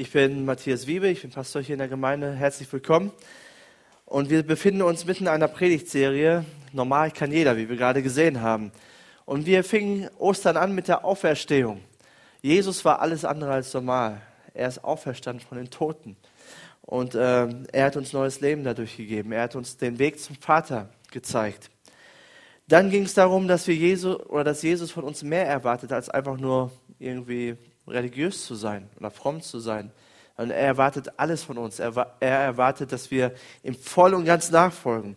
Ich bin Matthias Wiebe, ich bin Pastor hier in der Gemeinde. Herzlich willkommen. Und wir befinden uns mitten in einer Predigtserie. Normal kann jeder, wie wir gerade gesehen haben. Und wir fingen Ostern an mit der Auferstehung. Jesus war alles andere als normal. Er ist auferstanden von den Toten. Und äh, er hat uns neues Leben dadurch gegeben. Er hat uns den Weg zum Vater gezeigt. Dann ging es darum, dass wir Jesus oder dass Jesus von uns mehr erwartet, als einfach nur irgendwie religiös zu sein oder fromm zu sein. Und er erwartet alles von uns. Er, er erwartet, dass wir ihm voll und ganz nachfolgen.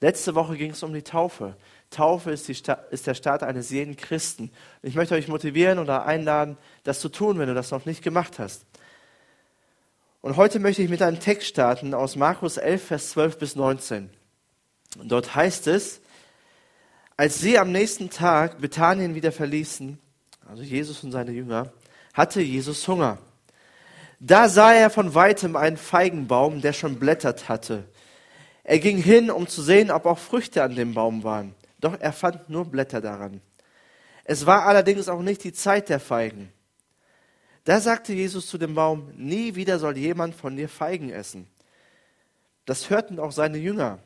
Letzte Woche ging es um die Taufe. Taufe ist, die, ist der Start eines jeden Christen. Ich möchte euch motivieren oder einladen, das zu tun, wenn du das noch nicht gemacht hast. Und heute möchte ich mit einem Text starten aus Markus 11, Vers 12 bis 19. Und dort heißt es, als sie am nächsten Tag Bethanien wieder verließen, also Jesus und seine Jünger, hatte Jesus Hunger. Da sah er von weitem einen Feigenbaum, der schon blättert hatte. Er ging hin, um zu sehen, ob auch Früchte an dem Baum waren. Doch er fand nur Blätter daran. Es war allerdings auch nicht die Zeit der Feigen. Da sagte Jesus zu dem Baum, nie wieder soll jemand von dir Feigen essen. Das hörten auch seine Jünger.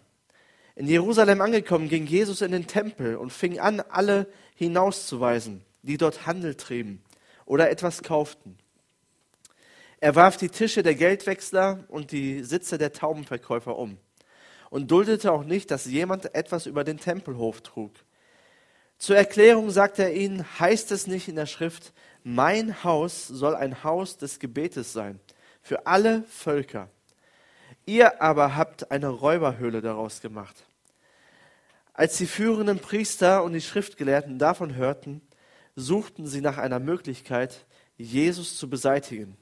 In Jerusalem angekommen, ging Jesus in den Tempel und fing an, alle hinauszuweisen, die dort Handel trieben oder etwas kauften. Er warf die Tische der Geldwechsler und die Sitze der Taubenverkäufer um und duldete auch nicht, dass jemand etwas über den Tempelhof trug. Zur Erklärung sagte er ihnen, heißt es nicht in der Schrift, mein Haus soll ein Haus des Gebetes sein, für alle Völker. Ihr aber habt eine Räuberhöhle daraus gemacht. Als die führenden Priester und die Schriftgelehrten davon hörten, suchten sie nach einer Möglichkeit, Jesus zu beseitigen.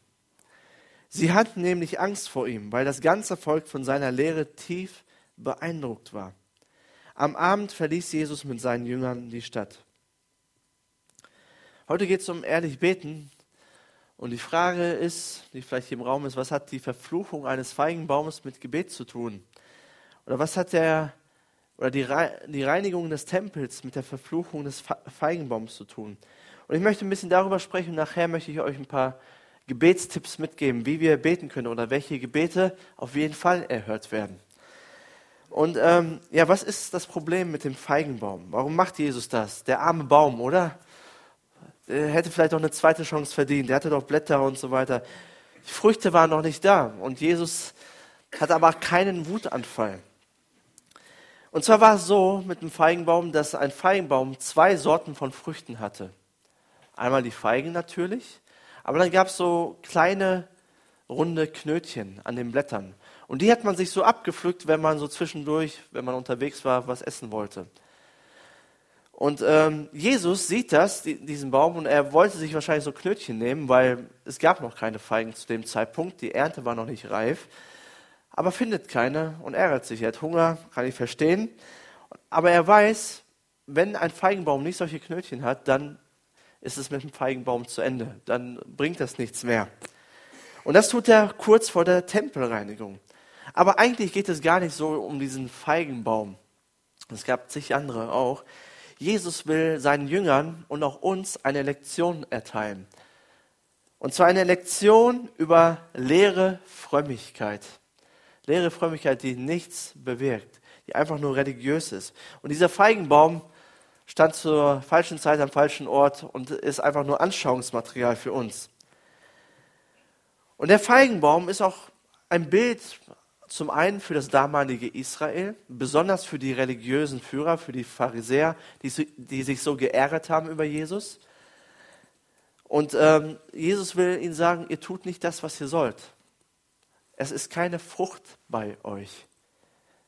Sie hatten nämlich Angst vor ihm, weil das ganze Volk von seiner Lehre tief beeindruckt war. Am Abend verließ Jesus mit seinen Jüngern die Stadt. Heute geht es um ehrlich beten. Und die Frage ist, die vielleicht hier im Raum ist, was hat die Verfluchung eines Feigenbaumes mit Gebet zu tun? Oder was hat der oder die, die Reinigung des Tempels mit der Verfluchung des Feigenbaums zu tun. Und ich möchte ein bisschen darüber sprechen und nachher möchte ich euch ein paar Gebetstipps mitgeben, wie wir beten können oder welche Gebete auf jeden Fall erhört werden. Und ähm, ja, was ist das Problem mit dem Feigenbaum? Warum macht Jesus das? Der arme Baum, oder? Er hätte vielleicht auch eine zweite Chance verdient. Der hatte doch Blätter und so weiter. Die Früchte waren noch nicht da. Und Jesus hat aber keinen Wutanfall. Und zwar war es so mit dem Feigenbaum, dass ein Feigenbaum zwei Sorten von Früchten hatte. Einmal die Feigen natürlich, aber dann gab es so kleine runde Knötchen an den Blättern. Und die hat man sich so abgepflückt, wenn man so zwischendurch, wenn man unterwegs war, was essen wollte. Und ähm, Jesus sieht das, die, diesen Baum, und er wollte sich wahrscheinlich so Knötchen nehmen, weil es gab noch keine Feigen zu dem Zeitpunkt, die Ernte war noch nicht reif aber findet keine und ärgert sich. Er hat Hunger, kann ich verstehen. Aber er weiß, wenn ein Feigenbaum nicht solche Knötchen hat, dann ist es mit dem Feigenbaum zu Ende. Dann bringt das nichts mehr. Und das tut er kurz vor der Tempelreinigung. Aber eigentlich geht es gar nicht so um diesen Feigenbaum. Es gab zig andere auch. Jesus will seinen Jüngern und auch uns eine Lektion erteilen. Und zwar eine Lektion über leere Frömmigkeit. Leere Frömmigkeit, die nichts bewirkt, die einfach nur religiös ist. Und dieser Feigenbaum stand zur falschen Zeit am falschen Ort und ist einfach nur Anschauungsmaterial für uns. Und der Feigenbaum ist auch ein Bild zum einen für das damalige Israel, besonders für die religiösen Führer, für die Pharisäer, die, die sich so geärgert haben über Jesus. Und ähm, Jesus will ihnen sagen, ihr tut nicht das, was ihr sollt. Es ist keine Frucht bei euch.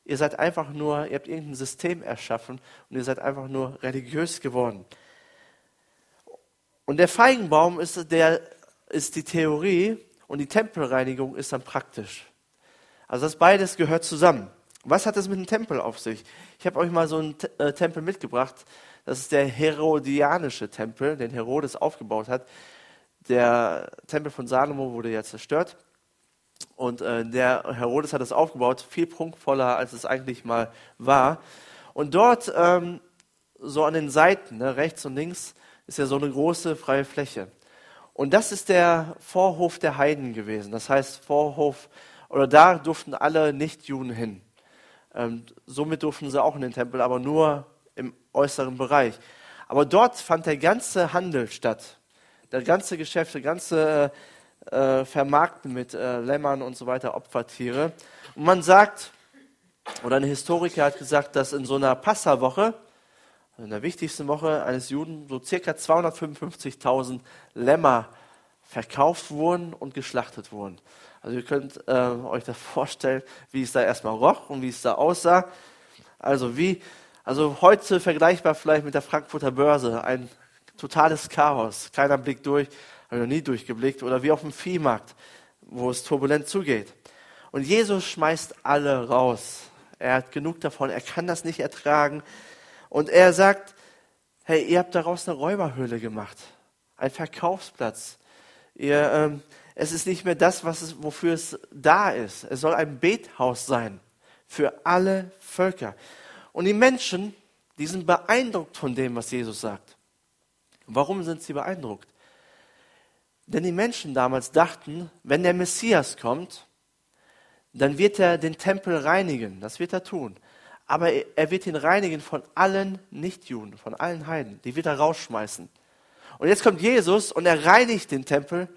Ihr seid einfach nur, ihr habt irgendein System erschaffen und ihr seid einfach nur religiös geworden. Und der Feigenbaum ist, der, ist die Theorie und die Tempelreinigung ist dann praktisch. Also das beides gehört zusammen. Was hat es mit dem Tempel auf sich? Ich habe euch mal so einen äh, Tempel mitgebracht. Das ist der Herodianische Tempel, den Herodes aufgebaut hat. Der Tempel von Salomo wurde ja zerstört. Und äh, der Herodes hat es aufgebaut, viel prunkvoller, als es eigentlich mal war. Und dort, ähm, so an den Seiten, ne, rechts und links, ist ja so eine große freie Fläche. Und das ist der Vorhof der Heiden gewesen. Das heißt, Vorhof, oder da durften alle Nichtjuden hin. Ähm, somit durften sie auch in den Tempel, aber nur im äußeren Bereich. Aber dort fand der ganze Handel statt. Der ganze Geschäft, der ganze äh, Vermarkten mit äh, Lämmern und so weiter, Opfertiere. Und man sagt, oder ein Historiker hat gesagt, dass in so einer Passawoche, in der wichtigsten Woche eines Juden, so circa 255.000 Lämmer verkauft wurden und geschlachtet wurden. Also ihr könnt äh, euch das vorstellen, wie es da erstmal roch und wie es da aussah. Also wie, also heute vergleichbar vielleicht mit der Frankfurter Börse, ein totales Chaos. Keiner blickt durch, habe ich noch nie durchgeblickt. Oder wie auf dem Viehmarkt, wo es turbulent zugeht. Und Jesus schmeißt alle raus. Er hat genug davon, er kann das nicht ertragen. Und er sagt, hey, ihr habt daraus eine Räuberhöhle gemacht, ein Verkaufsplatz. Ihr, ähm, es ist nicht mehr das, was es, wofür es da ist. Es soll ein Bethaus sein für alle Völker. Und die Menschen, die sind beeindruckt von dem, was Jesus sagt. Warum sind sie beeindruckt? Denn die Menschen damals dachten, wenn der Messias kommt, dann wird er den Tempel reinigen. Das wird er tun. Aber er wird ihn reinigen von allen Nichtjuden, von allen Heiden. Die wird er rausschmeißen. Und jetzt kommt Jesus und er reinigt den Tempel,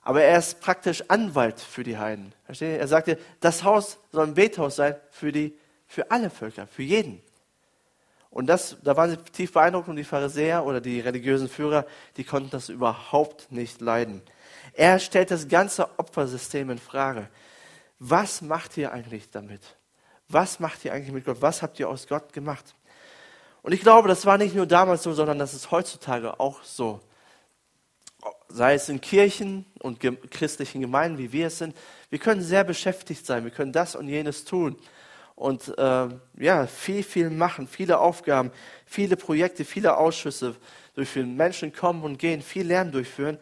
aber er ist praktisch Anwalt für die Heiden. Versteht ihr? Er sagte, das Haus soll ein Bethaus sein für, die, für alle Völker, für jeden. Und das, da waren sie tief beeindruckt und die Pharisäer oder die religiösen Führer, die konnten das überhaupt nicht leiden. Er stellt das ganze Opfersystem in Frage. Was macht ihr eigentlich damit? Was macht ihr eigentlich mit Gott? Was habt ihr aus Gott gemacht? Und ich glaube, das war nicht nur damals so, sondern das ist heutzutage auch so. Sei es in Kirchen und christlichen Gemeinden, wie wir es sind. Wir können sehr beschäftigt sein. Wir können das und jenes tun und äh, ja, viel, viel machen, viele Aufgaben, viele Projekte, viele Ausschüsse durchführen. Menschen kommen und gehen, viel Lernen durchführen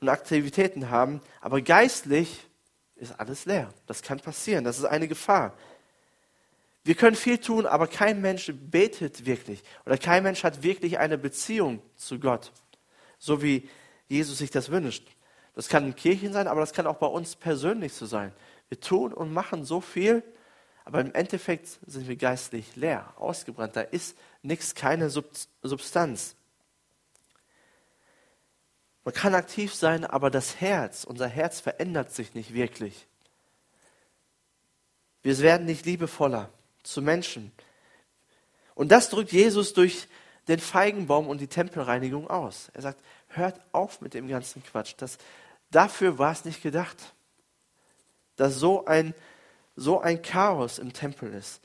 und Aktivitäten haben, aber geistlich ist alles leer. Das kann passieren, das ist eine Gefahr. Wir können viel tun, aber kein Mensch betet wirklich oder kein Mensch hat wirklich eine Beziehung zu Gott, so wie Jesus sich das wünscht. Das kann in Kirchen sein, aber das kann auch bei uns persönlich so sein. Wir tun und machen so viel, aber im Endeffekt sind wir geistlich leer, ausgebrannt. Da ist nichts, keine Substanz. Man kann aktiv sein, aber das Herz, unser Herz verändert sich nicht wirklich. Wir werden nicht liebevoller zu Menschen. Und das drückt Jesus durch den Feigenbaum und die Tempelreinigung aus. Er sagt, hört auf mit dem ganzen Quatsch. Das, dafür war es nicht gedacht. Dass so ein so ein Chaos im Tempel ist.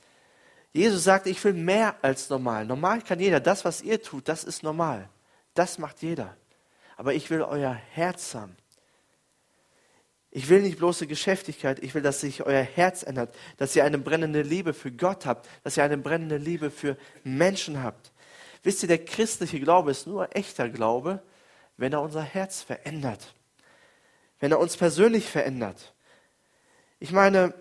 Jesus sagt, ich will mehr als normal. Normal kann jeder. Das, was ihr tut, das ist normal. Das macht jeder. Aber ich will euer Herz haben. Ich will nicht bloße Geschäftigkeit, ich will, dass sich euer Herz ändert, dass ihr eine brennende Liebe für Gott habt, dass ihr eine brennende Liebe für Menschen habt. Wisst ihr, der christliche Glaube ist nur echter Glaube, wenn er unser Herz verändert, wenn er uns persönlich verändert. Ich meine,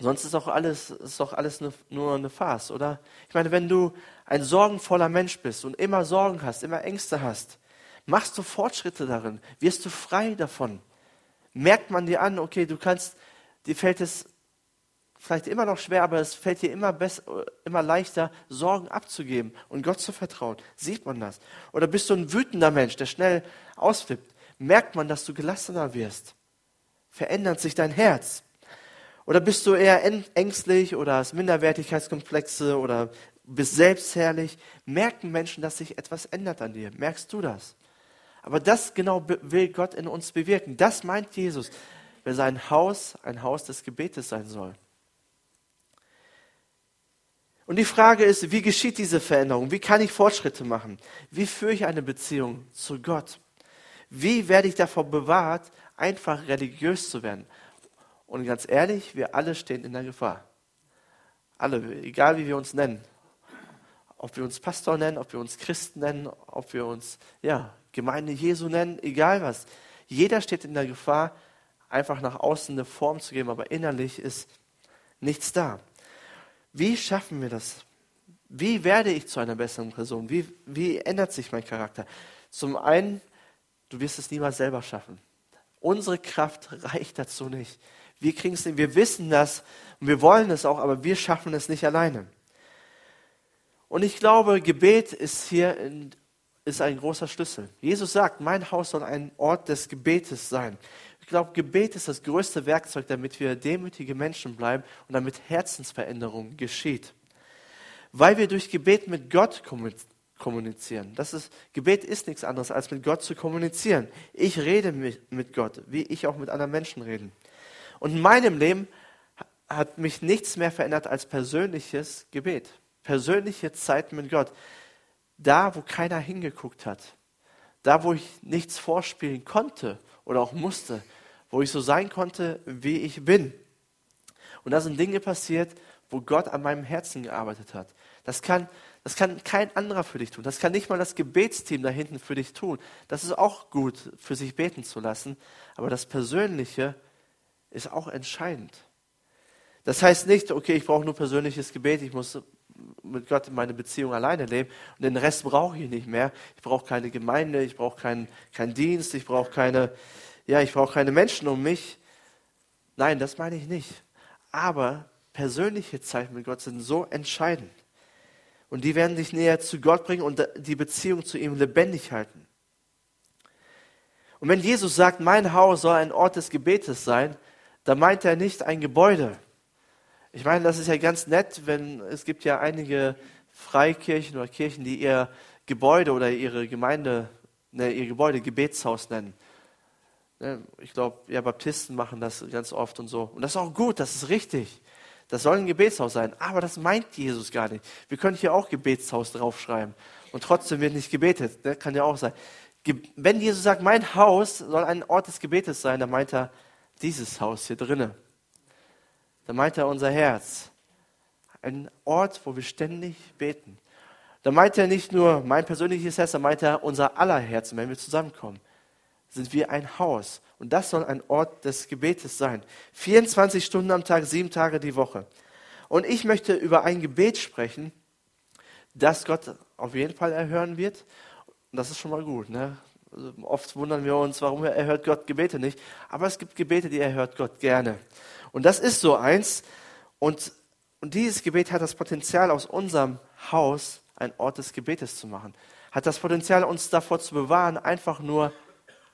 Sonst ist doch alles, ist doch alles nur, nur eine Farce, oder? Ich meine, wenn du ein sorgenvoller Mensch bist und immer Sorgen hast, immer Ängste hast, machst du Fortschritte darin, wirst du frei davon. Merkt man dir an, okay, du kannst, dir fällt es vielleicht immer noch schwer, aber es fällt dir immer, besser, immer leichter, Sorgen abzugeben und Gott zu vertrauen. Sieht man das? Oder bist du ein wütender Mensch, der schnell ausflippt? Merkt man, dass du gelassener wirst? Verändert sich dein Herz? Oder bist du eher ängstlich oder hast Minderwertigkeitskomplexe oder bist selbstherrlich? Merken Menschen, dass sich etwas ändert an dir? Merkst du das? Aber das genau will Gott in uns bewirken. Das meint Jesus, wenn sein Haus ein Haus des Gebetes sein soll. Und die Frage ist, wie geschieht diese Veränderung? Wie kann ich Fortschritte machen? Wie führe ich eine Beziehung zu Gott? Wie werde ich davor bewahrt, einfach religiös zu werden? Und ganz ehrlich, wir alle stehen in der Gefahr. Alle, egal wie wir uns nennen. Ob wir uns Pastor nennen, ob wir uns Christen nennen, ob wir uns ja, Gemeinde Jesu nennen, egal was. Jeder steht in der Gefahr, einfach nach außen eine Form zu geben, aber innerlich ist nichts da. Wie schaffen wir das? Wie werde ich zu einer besseren Person? Wie, wie ändert sich mein Charakter? Zum einen du wirst es niemals selber schaffen. Unsere Kraft reicht dazu nicht. Wir kriegen es nicht, wir wissen das und wir wollen es auch, aber wir schaffen es nicht alleine. Und ich glaube, Gebet ist hier in, ist ein großer Schlüssel. Jesus sagt, mein Haus soll ein Ort des Gebetes sein. Ich glaube, Gebet ist das größte Werkzeug, damit wir demütige Menschen bleiben und damit Herzensveränderung geschieht. Weil wir durch Gebet mit Gott kommunizieren. Das ist, Gebet ist nichts anderes, als mit Gott zu kommunizieren. Ich rede mit Gott, wie ich auch mit anderen Menschen rede. Und in meinem Leben hat mich nichts mehr verändert als persönliches Gebet. Persönliche Zeit mit Gott. Da, wo keiner hingeguckt hat. Da, wo ich nichts vorspielen konnte oder auch musste. Wo ich so sein konnte, wie ich bin. Und da sind Dinge passiert, wo Gott an meinem Herzen gearbeitet hat. Das kann, das kann kein anderer für dich tun. Das kann nicht mal das Gebetsteam da hinten für dich tun. Das ist auch gut, für sich beten zu lassen. Aber das Persönliche ist auch entscheidend. Das heißt nicht, okay, ich brauche nur persönliches Gebet, ich muss mit Gott meine Beziehung alleine leben und den Rest brauche ich nicht mehr. Ich brauche keine Gemeinde, ich brauche keinen kein Dienst, ich brauche keine, ja, ich brauche keine Menschen um mich. Nein, das meine ich nicht. Aber persönliche Zeit mit Gott sind so entscheidend. Und die werden dich näher zu Gott bringen und die Beziehung zu ihm lebendig halten. Und wenn Jesus sagt, mein Haus soll ein Ort des Gebetes sein, dann meint er nicht ein Gebäude. Ich meine, das ist ja ganz nett, wenn es gibt ja einige Freikirchen oder Kirchen, die ihr Gebäude oder ihre Gemeinde, ne, ihr Gebäude Gebetshaus nennen. Ne, ich glaube, ja, Baptisten machen das ganz oft und so. Und das ist auch gut, das ist richtig. Das soll ein Gebetshaus sein. Aber das meint Jesus gar nicht. Wir können hier auch Gebetshaus draufschreiben. Und trotzdem wird nicht gebetet. Das kann ja auch sein. Wenn Jesus sagt, mein Haus soll ein Ort des Gebetes sein, dann meint er dieses Haus hier drinnen. Dann meint er unser Herz. Ein Ort, wo wir ständig beten. Da meint er nicht nur mein persönliches Herz, da meint er unser aller Herzen, wenn wir zusammenkommen. Sind wir ein Haus. Und das soll ein Ort des Gebetes sein. 24 Stunden am Tag, sieben Tage die Woche. Und ich möchte über ein Gebet sprechen, das Gott auf jeden Fall erhören wird. Und das ist schon mal gut. Ne? Also oft wundern wir uns, warum erhört Gott Gebete nicht. Aber es gibt Gebete, die erhört Gott gerne. Und das ist so eins. Und, und dieses Gebet hat das Potenzial, aus unserem Haus ein Ort des Gebetes zu machen. Hat das Potenzial, uns davor zu bewahren, einfach nur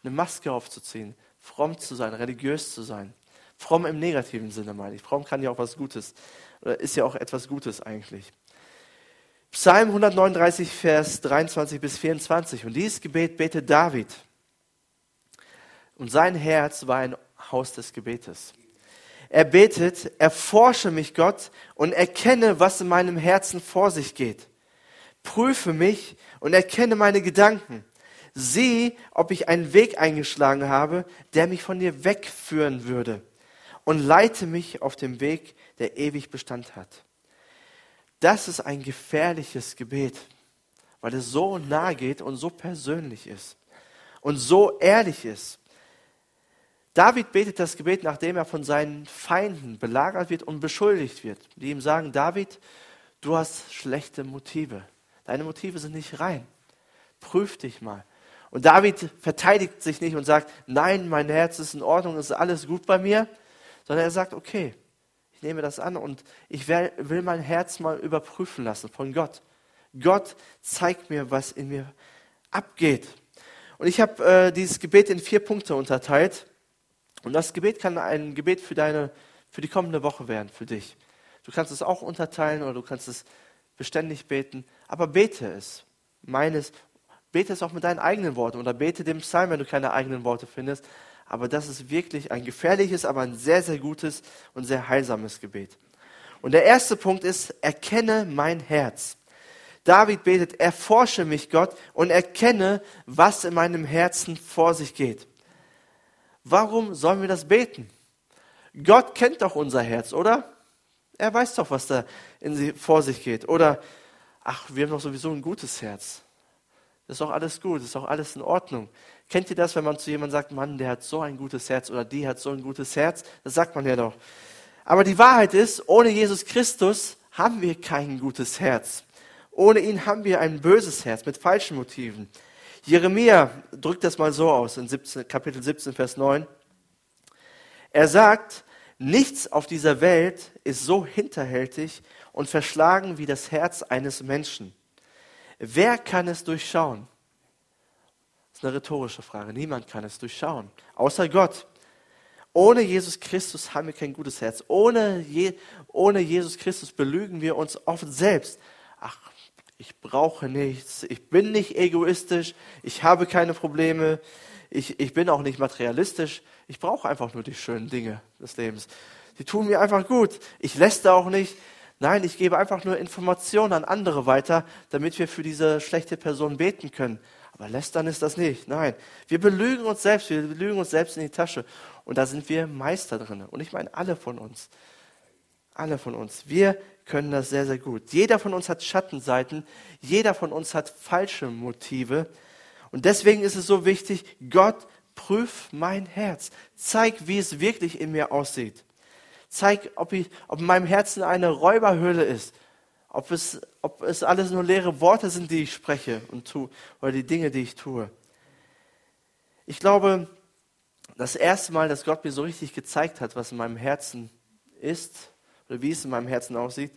eine Maske aufzuziehen, fromm zu sein, religiös zu sein. Fromm im negativen Sinne meine ich. Fromm kann ja auch was Gutes, oder ist ja auch etwas Gutes eigentlich. Psalm 139, Vers 23 bis 24. Und dieses Gebet betet David. Und sein Herz war ein Haus des Gebetes. Er betet, erforsche mich Gott und erkenne, was in meinem Herzen vor sich geht. Prüfe mich und erkenne meine Gedanken. Sieh, ob ich einen Weg eingeschlagen habe, der mich von dir wegführen würde. Und leite mich auf dem Weg, der ewig Bestand hat. Das ist ein gefährliches Gebet, weil es so nah geht und so persönlich ist und so ehrlich ist. David betet das Gebet, nachdem er von seinen Feinden belagert wird und beschuldigt wird, die ihm sagen, David, du hast schlechte Motive. Deine Motive sind nicht rein. Prüf dich mal. Und David verteidigt sich nicht und sagt, nein, mein Herz ist in Ordnung, es ist alles gut bei mir, sondern er sagt, okay, ich nehme das an und ich will mein Herz mal überprüfen lassen von Gott. Gott zeigt mir, was in mir abgeht. Und ich habe äh, dieses Gebet in vier Punkte unterteilt. Und das Gebet kann ein Gebet für deine, für die kommende Woche werden, für dich. Du kannst es auch unterteilen oder du kannst es beständig beten, aber bete es. Meines, bete es auch mit deinen eigenen Worten oder bete dem Psalm, wenn du keine eigenen Worte findest aber das ist wirklich ein gefährliches, aber ein sehr, sehr gutes und sehr heilsames Gebet. Und der erste Punkt ist, erkenne mein Herz. David betet, erforsche mich Gott und erkenne, was in meinem Herzen vor sich geht. Warum sollen wir das beten? Gott kennt doch unser Herz, oder? Er weiß doch, was da in sie, vor sich geht. Oder, ach, wir haben doch sowieso ein gutes Herz. Das ist doch alles gut, das ist doch alles in Ordnung. Kennt ihr das, wenn man zu jemandem sagt, Mann, der hat so ein gutes Herz oder die hat so ein gutes Herz? Das sagt man ja doch. Aber die Wahrheit ist, ohne Jesus Christus haben wir kein gutes Herz. Ohne ihn haben wir ein böses Herz mit falschen Motiven. Jeremia drückt das mal so aus in 17, Kapitel 17, Vers 9. Er sagt, nichts auf dieser Welt ist so hinterhältig und verschlagen wie das Herz eines Menschen. Wer kann es durchschauen? Das ist eine rhetorische Frage. Niemand kann es durchschauen, außer Gott. Ohne Jesus Christus haben wir kein gutes Herz. Ohne, Je ohne Jesus Christus belügen wir uns oft selbst. Ach, ich brauche nichts, ich bin nicht egoistisch, ich habe keine Probleme, ich, ich bin auch nicht materialistisch, ich brauche einfach nur die schönen Dinge des Lebens. Die tun mir einfach gut. Ich lässt auch nicht. Nein, ich gebe einfach nur Informationen an andere weiter, damit wir für diese schlechte Person beten können. Aber lästern ist das nicht. Nein, wir belügen uns selbst, wir belügen uns selbst in die Tasche. Und da sind wir Meister drin. Und ich meine alle von uns. Alle von uns. Wir können das sehr, sehr gut. Jeder von uns hat Schattenseiten. Jeder von uns hat falsche Motive. Und deswegen ist es so wichtig, Gott, prüf mein Herz. Zeig, wie es wirklich in mir aussieht. Zeig, ob, ich, ob in meinem Herzen eine Räuberhöhle ist ob es, ob es alles nur leere Worte sind, die ich spreche und tue, oder die Dinge, die ich tue. Ich glaube, das erste Mal, dass Gott mir so richtig gezeigt hat, was in meinem Herzen ist, oder wie es in meinem Herzen aussieht,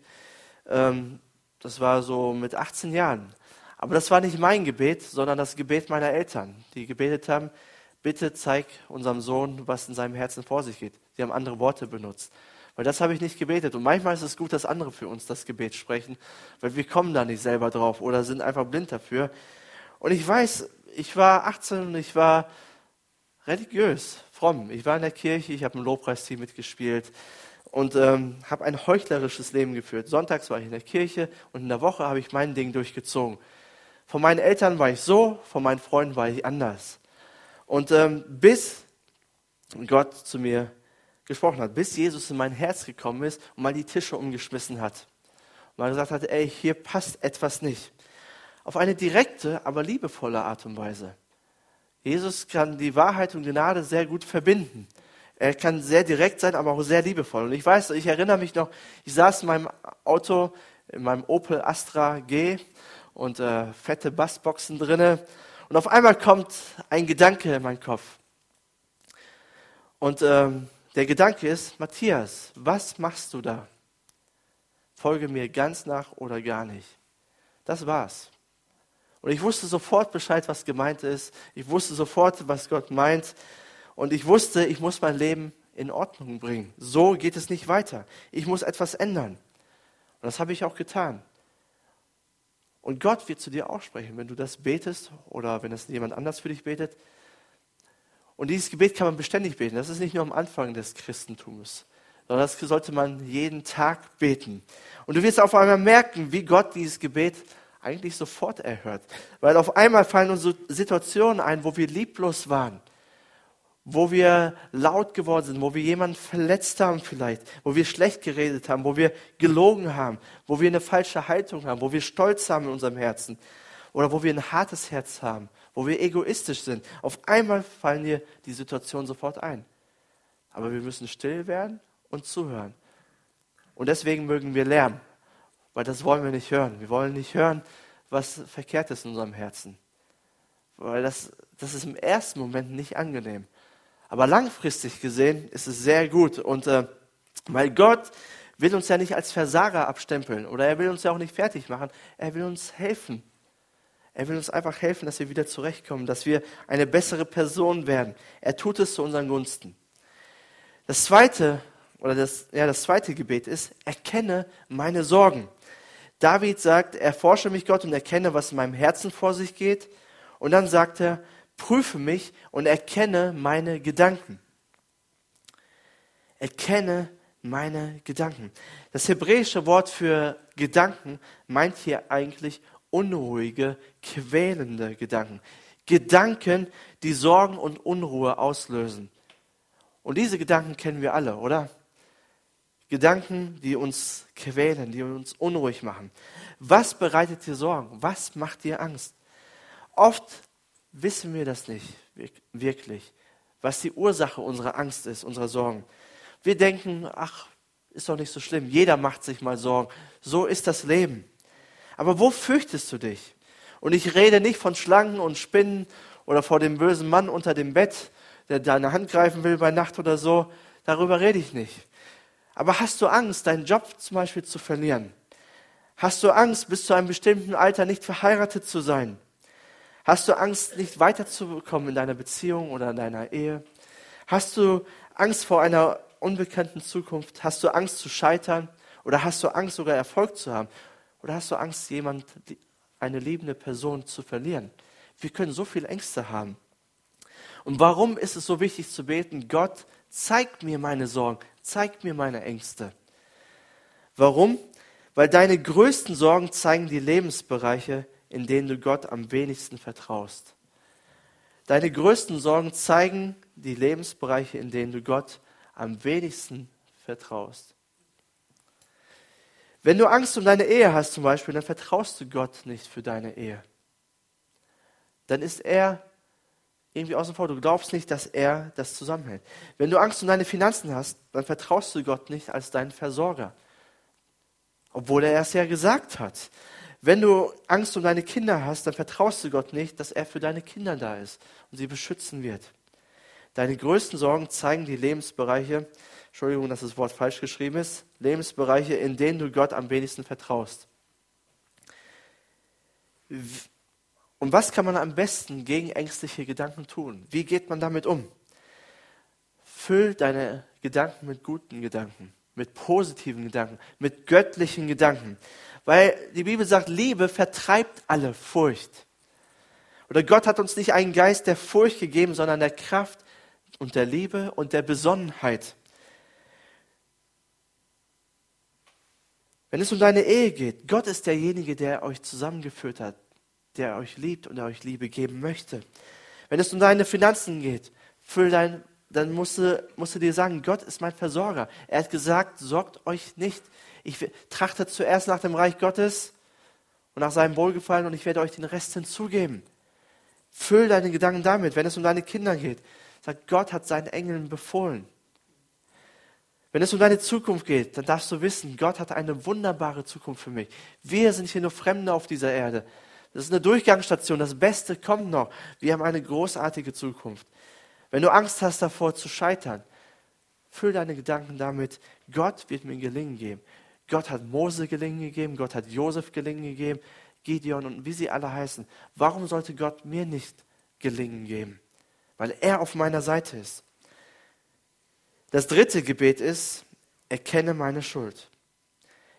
ähm, das war so mit 18 Jahren. Aber das war nicht mein Gebet, sondern das Gebet meiner Eltern, die gebetet haben, bitte zeig unserem Sohn, was in seinem Herzen vor sich geht. Sie haben andere Worte benutzt. Weil das habe ich nicht gebetet. Und manchmal ist es gut, dass andere für uns das Gebet sprechen, weil wir kommen da nicht selber drauf oder sind einfach blind dafür. Und ich weiß, ich war 18 und ich war religiös, fromm. Ich war in der Kirche, ich habe im Lobpreisteam mitgespielt und ähm, habe ein heuchlerisches Leben geführt. Sonntags war ich in der Kirche und in der Woche habe ich mein Ding durchgezogen. Von meinen Eltern war ich so, von meinen Freunden war ich anders. Und ähm, bis Gott zu mir gesprochen hat, bis Jesus in mein Herz gekommen ist und mal die Tische umgeschmissen hat. Und mal gesagt hat, ey, hier passt etwas nicht. Auf eine direkte, aber liebevolle Art und Weise. Jesus kann die Wahrheit und Gnade sehr gut verbinden. Er kann sehr direkt sein, aber auch sehr liebevoll. Und ich weiß, ich erinnere mich noch, ich saß in meinem Auto, in meinem Opel Astra G und äh, fette Bassboxen drinne. Und auf einmal kommt ein Gedanke in meinen Kopf. Und ähm, der Gedanke ist, Matthias, was machst du da? Folge mir ganz nach oder gar nicht. Das war's. Und ich wusste sofort Bescheid, was gemeint ist. Ich wusste sofort, was Gott meint. Und ich wusste, ich muss mein Leben in Ordnung bringen. So geht es nicht weiter. Ich muss etwas ändern. Und das habe ich auch getan. Und Gott wird zu dir auch sprechen, wenn du das betest oder wenn es jemand anders für dich betet. Und dieses Gebet kann man beständig beten. Das ist nicht nur am Anfang des Christentums, sondern das sollte man jeden Tag beten. Und du wirst auf einmal merken, wie Gott dieses Gebet eigentlich sofort erhört. Weil auf einmal fallen uns Situationen ein, wo wir lieblos waren, wo wir laut geworden sind, wo wir jemanden verletzt haben vielleicht, wo wir schlecht geredet haben, wo wir gelogen haben, wo wir eine falsche Haltung haben, wo wir Stolz haben in unserem Herzen oder wo wir ein hartes Herz haben wo wir egoistisch sind. Auf einmal fallen dir die Situation sofort ein. Aber wir müssen still werden und zuhören. Und deswegen mögen wir Lärm, weil das wollen wir nicht hören. Wir wollen nicht hören, was verkehrt ist in unserem Herzen. Weil das, das ist im ersten Moment nicht angenehm. Aber langfristig gesehen ist es sehr gut. Und äh, weil Gott will uns ja nicht als Versager abstempeln oder er will uns ja auch nicht fertig machen. Er will uns helfen. Er will uns einfach helfen, dass wir wieder zurechtkommen, dass wir eine bessere Person werden. Er tut es zu unseren Gunsten. Das zweite, oder das, ja, das zweite Gebet ist, erkenne meine Sorgen. David sagt, erforsche mich Gott und erkenne, was in meinem Herzen vor sich geht. Und dann sagt er, prüfe mich und erkenne meine Gedanken. Erkenne meine Gedanken. Das hebräische Wort für Gedanken meint hier eigentlich unruhige, quälende Gedanken. Gedanken, die Sorgen und Unruhe auslösen. Und diese Gedanken kennen wir alle, oder? Gedanken, die uns quälen, die uns unruhig machen. Was bereitet dir Sorgen? Was macht dir Angst? Oft wissen wir das nicht wirklich, was die Ursache unserer Angst ist, unserer Sorgen. Wir denken, ach, ist doch nicht so schlimm, jeder macht sich mal Sorgen. So ist das Leben. Aber wo fürchtest du dich? Und ich rede nicht von Schlangen und Spinnen oder vor dem bösen Mann unter dem Bett, der deine Hand greifen will bei Nacht oder so. Darüber rede ich nicht. Aber hast du Angst, deinen Job zum Beispiel zu verlieren? Hast du Angst, bis zu einem bestimmten Alter nicht verheiratet zu sein? Hast du Angst, nicht weiterzukommen in deiner Beziehung oder in deiner Ehe? Hast du Angst vor einer unbekannten Zukunft? Hast du Angst zu scheitern? Oder hast du Angst, sogar Erfolg zu haben? Oder hast du Angst, jemand, eine liebende Person zu verlieren? Wir können so viele Ängste haben. Und warum ist es so wichtig zu beten, Gott, zeig mir meine Sorgen, zeig mir meine Ängste? Warum? Weil deine größten Sorgen zeigen die Lebensbereiche, in denen du Gott am wenigsten vertraust. Deine größten Sorgen zeigen die Lebensbereiche, in denen du Gott am wenigsten vertraust. Wenn du Angst um deine Ehe hast zum Beispiel, dann vertraust du Gott nicht für deine Ehe. Dann ist er irgendwie außen vor. Du glaubst nicht, dass er das zusammenhält. Wenn du Angst um deine Finanzen hast, dann vertraust du Gott nicht als deinen Versorger. Obwohl er es ja gesagt hat. Wenn du Angst um deine Kinder hast, dann vertraust du Gott nicht, dass er für deine Kinder da ist und sie beschützen wird. Deine größten Sorgen zeigen die Lebensbereiche, Entschuldigung, dass das Wort falsch geschrieben ist, Lebensbereiche, in denen du Gott am wenigsten vertraust. Und was kann man am besten gegen ängstliche Gedanken tun? Wie geht man damit um? Füll deine Gedanken mit guten Gedanken, mit positiven Gedanken, mit göttlichen Gedanken. Weil die Bibel sagt, Liebe vertreibt alle Furcht. Oder Gott hat uns nicht einen Geist der Furcht gegeben, sondern der Kraft und der Liebe und der Besonnenheit. Wenn es um deine Ehe geht, Gott ist derjenige, der euch zusammengeführt hat, der euch liebt und der euch Liebe geben möchte. Wenn es um deine Finanzen geht, füll dein, dann musst du, musst du dir sagen, Gott ist mein Versorger. Er hat gesagt, sorgt euch nicht. Ich trachte zuerst nach dem Reich Gottes und nach seinem Wohlgefallen und ich werde euch den Rest hinzugeben. Füll deine Gedanken damit. Wenn es um deine Kinder geht, sag, Gott hat seinen Engeln befohlen. Wenn es um deine Zukunft geht, dann darfst du wissen, Gott hat eine wunderbare Zukunft für mich. Wir sind hier nur Fremde auf dieser Erde. Das ist eine Durchgangsstation. Das Beste kommt noch. Wir haben eine großartige Zukunft. Wenn du Angst hast davor zu scheitern, füll deine Gedanken damit, Gott wird mir gelingen geben. Gott hat Mose gelingen gegeben, Gott hat Josef gelingen gegeben, Gideon und wie sie alle heißen. Warum sollte Gott mir nicht gelingen geben? Weil er auf meiner Seite ist. Das dritte Gebet ist, erkenne meine Schuld.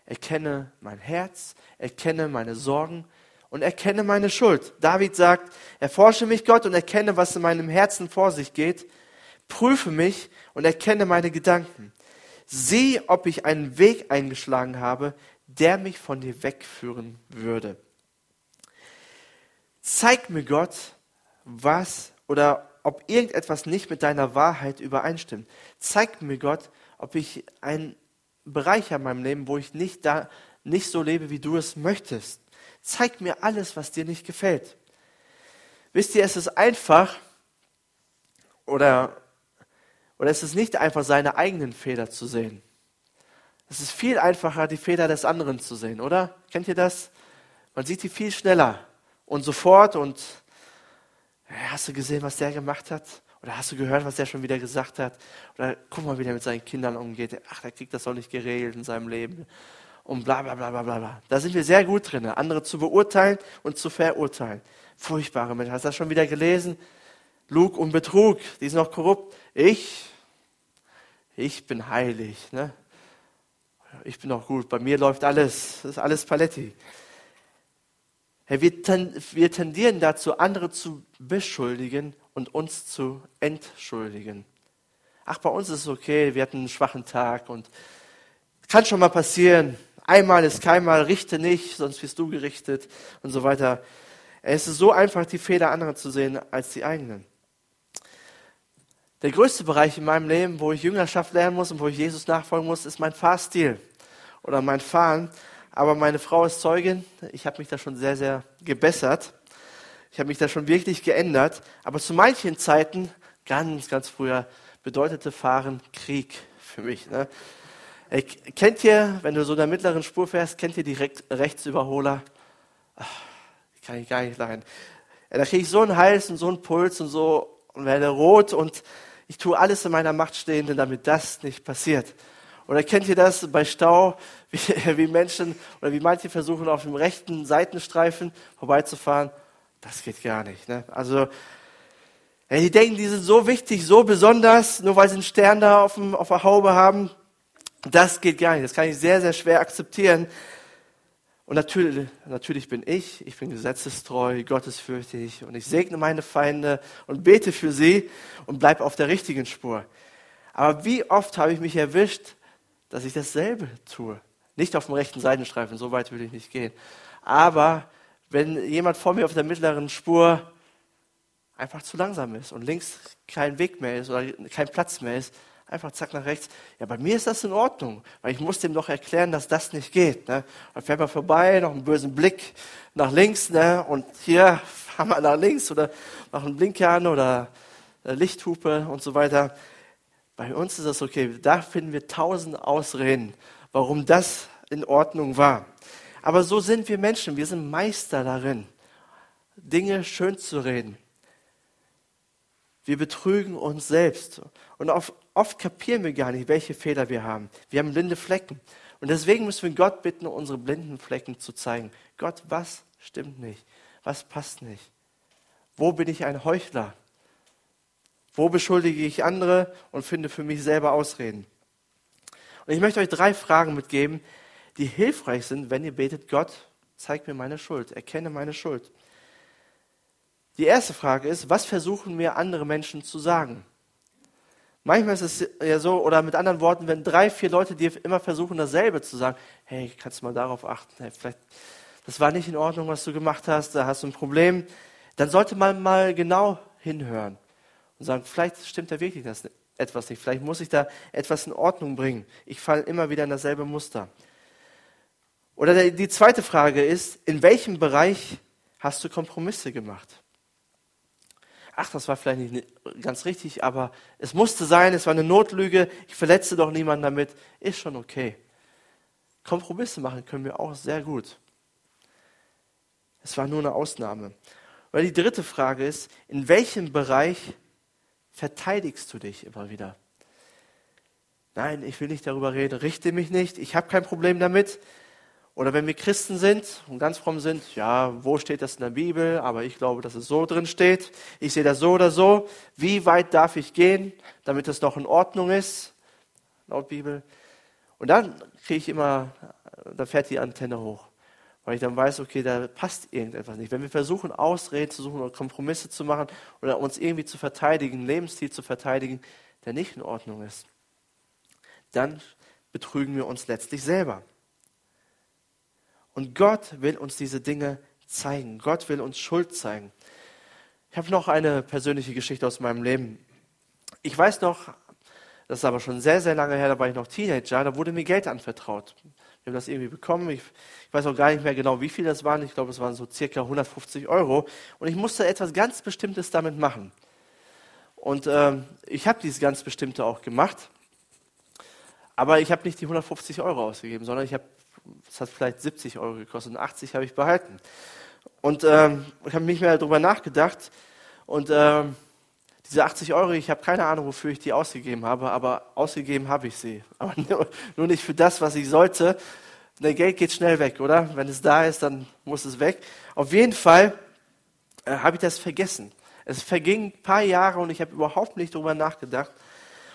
Erkenne mein Herz, erkenne meine Sorgen und erkenne meine Schuld. David sagt, erforsche mich Gott und erkenne, was in meinem Herzen vor sich geht. Prüfe mich und erkenne meine Gedanken. Sieh, ob ich einen Weg eingeschlagen habe, der mich von dir wegführen würde. Zeig mir Gott, was oder ob irgendetwas nicht mit deiner Wahrheit übereinstimmt. Zeig mir Gott, ob ich einen Bereich habe in meinem Leben, wo ich nicht da nicht so lebe, wie du es möchtest. Zeig mir alles, was dir nicht gefällt. Wisst ihr, es ist einfach oder oder es ist nicht einfach, seine eigenen Fehler zu sehen. Es ist viel einfacher, die Fehler des anderen zu sehen, oder? Kennt ihr das? Man sieht die viel schneller und sofort und Hast du gesehen, was der gemacht hat? Oder hast du gehört, was der schon wieder gesagt hat? Oder guck mal, wie der mit seinen Kindern umgeht. Ach, der kriegt das doch nicht geregelt in seinem Leben. Und bla bla bla bla bla. Da sind wir sehr gut drin, andere zu beurteilen und zu verurteilen. Furchtbare Menschen. Hast du das schon wieder gelesen? Lug und Betrug, die sind noch korrupt. Ich, ich bin heilig. Ne? Ich bin auch gut. Bei mir läuft alles. Das ist alles Paletti. Herr, wir, wir tendieren dazu, andere zu beschuldigen und uns zu entschuldigen. Ach, bei uns ist es okay, wir hatten einen schwachen Tag und kann schon mal passieren. Einmal ist keinmal, richte nicht, sonst wirst du gerichtet und so weiter. Es ist so einfach, die Fehler anderer zu sehen als die eigenen. Der größte Bereich in meinem Leben, wo ich Jüngerschaft lernen muss und wo ich Jesus nachfolgen muss, ist mein Fahrstil oder mein Fahren. Aber meine Frau ist Zeugin. Ich habe mich da schon sehr, sehr gebessert. Ich habe mich da schon wirklich geändert. Aber zu manchen Zeiten, ganz, ganz früher, bedeutete Fahren Krieg für mich. Ne? Kennt ihr, wenn du so in der mittleren Spur fährst, kennt ihr die Rechtsüberholer? kann ich gar nicht leiden. Ja, da kriege ich so einen Hals und so einen Puls und so und werde rot und ich tue alles in meiner Macht Stehende, damit das nicht passiert. Oder kennt ihr das bei Stau, wie, wie Menschen oder wie manche versuchen, auf dem rechten Seitenstreifen vorbeizufahren? Das geht gar nicht. Ne? Also, ja, die denken, die sind so wichtig, so besonders, nur weil sie einen Stern da auf, dem, auf der Haube haben. Das geht gar nicht. Das kann ich sehr, sehr schwer akzeptieren. Und natürlich, natürlich bin ich, ich bin gesetzestreu, gottesfürchtig und ich segne meine Feinde und bete für sie und bleibe auf der richtigen Spur. Aber wie oft habe ich mich erwischt, dass ich dasselbe tue? Nicht auf dem rechten Seitenstreifen, so weit will ich nicht gehen. Aber wenn jemand vor mir auf der mittleren Spur einfach zu langsam ist und links kein Weg mehr ist oder kein Platz mehr ist, einfach zack nach rechts. Ja, bei mir ist das in Ordnung, weil ich muss dem doch erklären, dass das nicht geht. Ne? Dann fährt man vorbei, noch einen bösen Blick nach links ne? und hier fahren wir nach links oder machen Blinker an oder äh, Lichthupe und so weiter. Bei uns ist das okay. Da finden wir tausend Ausreden, warum das in Ordnung war. Aber so sind wir Menschen. Wir sind Meister darin, Dinge schön zu reden. Wir betrügen uns selbst. Und oft, oft kapieren wir gar nicht, welche Fehler wir haben. Wir haben blinde Flecken. Und deswegen müssen wir Gott bitten, unsere blinden Flecken zu zeigen. Gott, was stimmt nicht? Was passt nicht? Wo bin ich ein Heuchler? Wo beschuldige ich andere und finde für mich selber Ausreden? Und ich möchte euch drei Fragen mitgeben, die hilfreich sind, wenn ihr betet, Gott, zeig mir meine Schuld, erkenne meine Schuld. Die erste Frage ist, was versuchen mir andere Menschen zu sagen? Manchmal ist es ja so, oder mit anderen Worten, wenn drei, vier Leute dir immer versuchen, dasselbe zu sagen, hey, kannst du mal darauf achten, hey, vielleicht, das war nicht in Ordnung, was du gemacht hast, da hast du ein Problem, dann sollte man mal genau hinhören und sagen, vielleicht stimmt da wirklich das etwas nicht, vielleicht muss ich da etwas in Ordnung bringen. Ich falle immer wieder in dasselbe Muster. Oder die zweite Frage ist, in welchem Bereich hast du Kompromisse gemacht? ach, das war vielleicht nicht ganz richtig, aber es musste sein, es war eine Notlüge, ich verletze doch niemanden damit, ist schon okay. Kompromisse machen können wir auch sehr gut. Es war nur eine Ausnahme. Weil die dritte Frage ist, in welchem Bereich verteidigst du dich immer wieder? Nein, ich will nicht darüber reden, richte mich nicht, ich habe kein Problem damit. Oder wenn wir Christen sind und ganz fromm sind, ja, wo steht das in der Bibel? Aber ich glaube, dass es so drin steht. Ich sehe das so oder so. Wie weit darf ich gehen, damit es noch in Ordnung ist, laut Bibel? Und dann kriege ich immer, da fährt die Antenne hoch. Weil ich dann weiß, okay, da passt irgendetwas nicht. Wenn wir versuchen, Ausreden zu suchen oder Kompromisse zu machen oder uns irgendwie zu verteidigen, Lebensstil zu verteidigen, der nicht in Ordnung ist, dann betrügen wir uns letztlich selber. Und Gott will uns diese Dinge zeigen. Gott will uns Schuld zeigen. Ich habe noch eine persönliche Geschichte aus meinem Leben. Ich weiß noch, das ist aber schon sehr, sehr lange her, da war ich noch Teenager, da wurde mir Geld anvertraut. Wir haben das irgendwie bekommen. Ich, ich, weiß auch gar nicht mehr genau, wie viel das waren. Ich glaube, es waren so circa 150 Euro. Und ich musste etwas ganz Bestimmtes damit machen. Und ähm, ich habe dieses ganz Bestimmte auch gemacht. Aber ich habe nicht die 150 Euro ausgegeben, sondern ich habe das hat vielleicht 70 Euro gekostet und 80 habe ich behalten. Und ähm, ich habe nicht mehr darüber nachgedacht. Und ähm, diese 80 Euro, ich habe keine Ahnung, wofür ich die ausgegeben habe, aber ausgegeben habe ich sie. Aber nur, nicht für das, was ich sollte. Der Geld geht schnell weg, oder? Wenn es da ist, dann muss es weg. Auf jeden Fall äh, habe ich das vergessen. Es vergingen ein paar Jahre und ich habe überhaupt nicht darüber nachgedacht.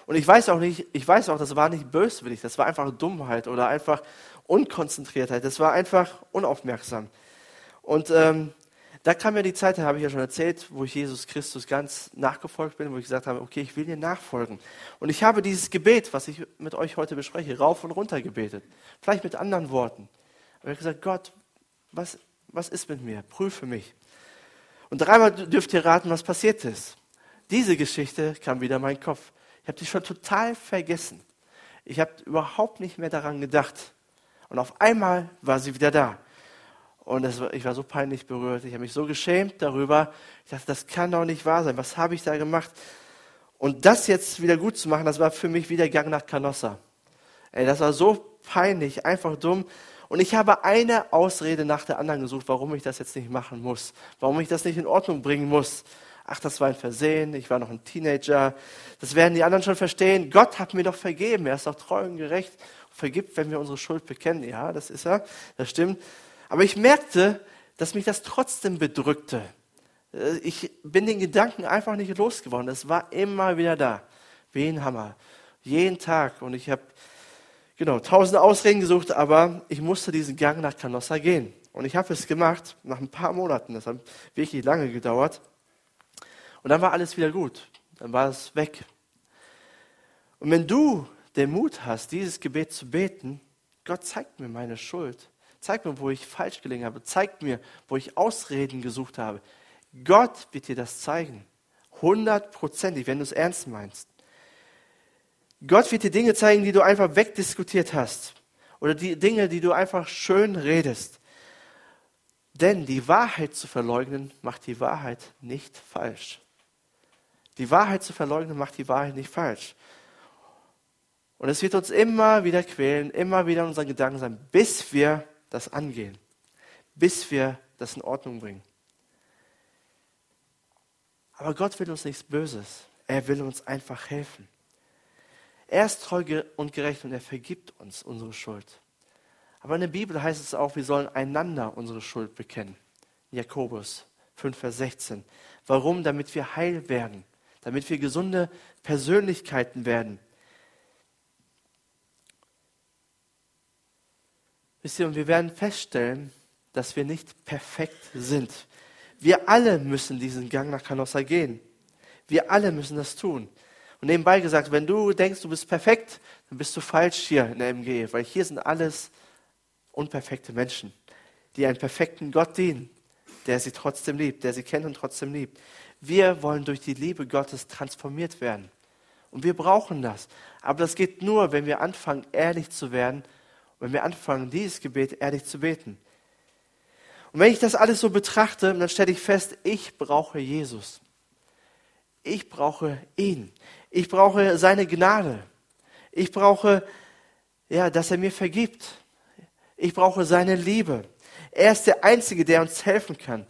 Und ich weiß auch nicht, ich weiß auch, das war nicht böswillig, das war einfach Dummheit oder einfach Unkonzentriertheit. Das war einfach unaufmerksam. Und ähm, da kam ja die Zeit, da habe ich ja schon erzählt, wo ich Jesus Christus ganz nachgefolgt bin, wo ich gesagt habe, okay, ich will dir nachfolgen. Und ich habe dieses Gebet, was ich mit euch heute bespreche, rauf und runter gebetet. Vielleicht mit anderen Worten. Aber ich habe gesagt, Gott, was, was ist mit mir? Prüfe mich. Und dreimal dürft ihr raten, was passiert ist. Diese Geschichte kam wieder in meinen Kopf. Ich habe die schon total vergessen. Ich habe überhaupt nicht mehr daran gedacht. Und auf einmal war sie wieder da. Und war, ich war so peinlich berührt. Ich habe mich so geschämt darüber. Ich dachte, das kann doch nicht wahr sein. Was habe ich da gemacht? Und das jetzt wieder gut zu machen, das war für mich wie der Gang nach Canossa. Ey, das war so peinlich, einfach dumm. Und ich habe eine Ausrede nach der anderen gesucht, warum ich das jetzt nicht machen muss, warum ich das nicht in Ordnung bringen muss. Ach, das war ein Versehen, ich war noch ein Teenager. Das werden die anderen schon verstehen. Gott hat mir doch vergeben, er ist doch treu und gerecht. Vergibt, wenn wir unsere Schuld bekennen. Ja, das ist er, das stimmt. Aber ich merkte, dass mich das trotzdem bedrückte. Äh, ich bin den Gedanken einfach nicht losgeworden. Es war immer wieder da. Wie ein Hammer. Jeden Tag. Und ich habe genau tausende Ausreden gesucht, aber ich musste diesen Gang nach Canossa gehen. Und ich habe es gemacht nach ein paar Monaten. Das hat wirklich lange gedauert. Und dann war alles wieder gut. Dann war es weg. Und wenn du den Mut hast, dieses Gebet zu beten, Gott zeigt mir meine Schuld. Zeig mir, wo ich falsch gelegen habe. Zeig mir, wo ich Ausreden gesucht habe. Gott wird dir das zeigen. Hundertprozentig, wenn du es ernst meinst. Gott wird dir Dinge zeigen, die du einfach wegdiskutiert hast. Oder die Dinge, die du einfach schön redest. Denn die Wahrheit zu verleugnen, macht die Wahrheit nicht falsch. Die Wahrheit zu verleugnen, macht die Wahrheit nicht falsch. Und es wird uns immer wieder quälen, immer wieder in unseren Gedanken sein, bis wir das angehen, bis wir das in Ordnung bringen. Aber Gott will uns nichts Böses. Er will uns einfach helfen. Er ist treu und gerecht und er vergibt uns unsere Schuld. Aber in der Bibel heißt es auch, wir sollen einander unsere Schuld bekennen. Jakobus 5, Vers 16. Warum? Damit wir heil werden, damit wir gesunde Persönlichkeiten werden. Wisst ihr, und wir werden feststellen, dass wir nicht perfekt sind. Wir alle müssen diesen Gang nach Canossa gehen. Wir alle müssen das tun. Und nebenbei gesagt, wenn du denkst, du bist perfekt, dann bist du falsch hier in der MG, weil hier sind alles unperfekte Menschen, die einen perfekten Gott dienen, der sie trotzdem liebt, der sie kennt und trotzdem liebt. Wir wollen durch die Liebe Gottes transformiert werden. Und wir brauchen das. Aber das geht nur, wenn wir anfangen, ehrlich zu werden wenn wir anfangen, dieses Gebet ehrlich zu beten. Und wenn ich das alles so betrachte, dann stelle ich fest, ich brauche Jesus. Ich brauche ihn. Ich brauche seine Gnade. Ich brauche, ja, dass er mir vergibt. Ich brauche seine Liebe. Er ist der Einzige, der uns helfen kann.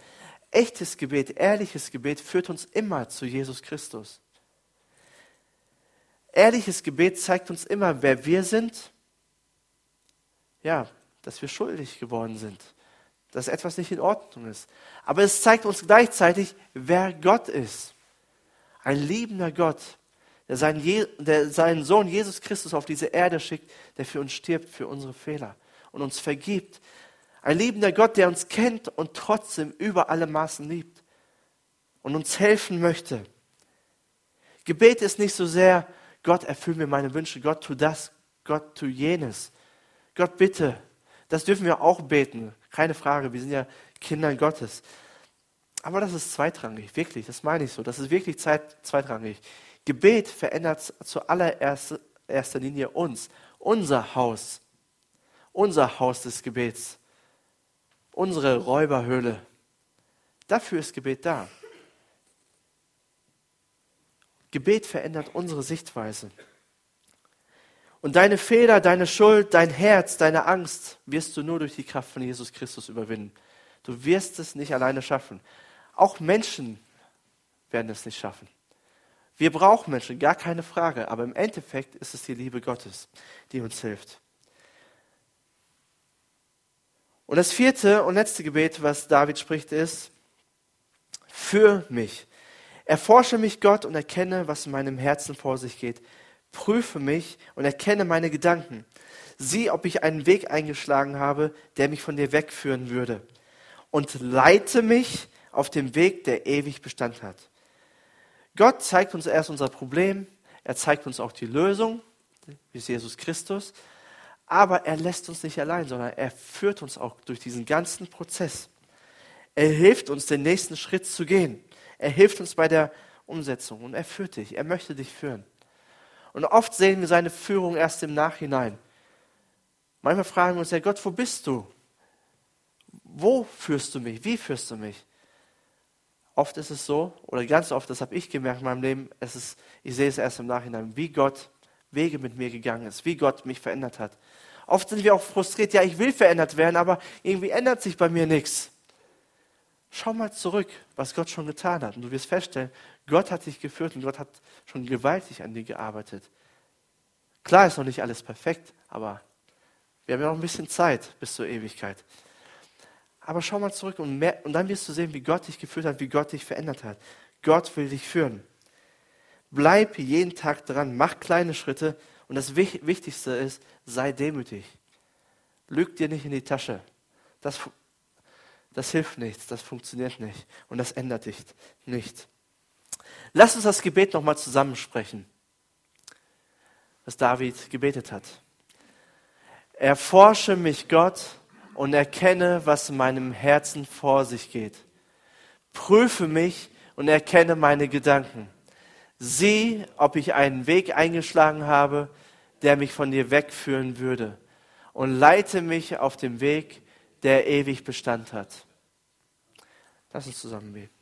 Echtes Gebet, ehrliches Gebet führt uns immer zu Jesus Christus. Ehrliches Gebet zeigt uns immer, wer wir sind ja, dass wir schuldig geworden sind, dass etwas nicht in Ordnung ist. Aber es zeigt uns gleichzeitig, wer Gott ist. Ein liebender Gott, der seinen, Je der seinen Sohn Jesus Christus auf diese Erde schickt, der für uns stirbt, für unsere Fehler und uns vergibt. Ein liebender Gott, der uns kennt und trotzdem über alle Maßen liebt und uns helfen möchte. Gebet ist nicht so sehr, Gott erfüll mir meine Wünsche, Gott tu das, Gott tu jenes, Gott, bitte. Das dürfen wir auch beten. Keine Frage. Wir sind ja Kinder Gottes. Aber das ist zweitrangig. Wirklich. Das meine ich so. Das ist wirklich zweitrangig. Gebet verändert zuallererster Linie uns. Unser Haus. Unser Haus des Gebets. Unsere Räuberhöhle. Dafür ist Gebet da. Gebet verändert unsere Sichtweise. Und deine Fehler, deine Schuld, dein Herz, deine Angst wirst du nur durch die Kraft von Jesus Christus überwinden. Du wirst es nicht alleine schaffen. Auch Menschen werden es nicht schaffen. Wir brauchen Menschen, gar keine Frage. Aber im Endeffekt ist es die Liebe Gottes, die uns hilft. Und das vierte und letzte Gebet, was David spricht, ist, für mich. Erforsche mich, Gott, und erkenne, was in meinem Herzen vor sich geht prüfe mich und erkenne meine Gedanken. Sieh, ob ich einen Weg eingeschlagen habe, der mich von dir wegführen würde. Und leite mich auf dem Weg, der ewig Bestand hat. Gott zeigt uns erst unser Problem, er zeigt uns auch die Lösung, wie Jesus Christus, aber er lässt uns nicht allein, sondern er führt uns auch durch diesen ganzen Prozess. Er hilft uns, den nächsten Schritt zu gehen. Er hilft uns bei der Umsetzung und er führt dich, er möchte dich führen. Und oft sehen wir seine Führung erst im Nachhinein. Manchmal fragen wir uns, ja Gott, wo bist du? Wo führst du mich? Wie führst du mich? Oft ist es so, oder ganz oft, das habe ich gemerkt in meinem Leben, es ist, ich sehe es erst im Nachhinein, wie Gott Wege mit mir gegangen ist, wie Gott mich verändert hat. Oft sind wir auch frustriert, ja, ich will verändert werden, aber irgendwie ändert sich bei mir nichts. Schau mal zurück, was Gott schon getan hat. Und du wirst feststellen, Gott hat dich geführt und Gott hat schon gewaltig an dir gearbeitet. Klar ist noch nicht alles perfekt, aber wir haben ja noch ein bisschen Zeit bis zur Ewigkeit. Aber schau mal zurück und, mehr, und dann wirst du sehen, wie Gott dich geführt hat, wie Gott dich verändert hat. Gott will dich führen. Bleib jeden Tag dran, mach kleine Schritte und das Wichtigste ist, sei demütig. Lüg dir nicht in die Tasche. Das, das hilft nichts, das funktioniert nicht und das ändert dich nicht. Lass uns das Gebet nochmal zusammensprechen, was David gebetet hat. Erforsche mich, Gott, und erkenne, was in meinem Herzen vor sich geht. Prüfe mich und erkenne meine Gedanken. Sieh, ob ich einen Weg eingeschlagen habe, der mich von dir wegführen würde. Und leite mich auf dem Weg, der ewig Bestand hat. Lass uns zusammen beten.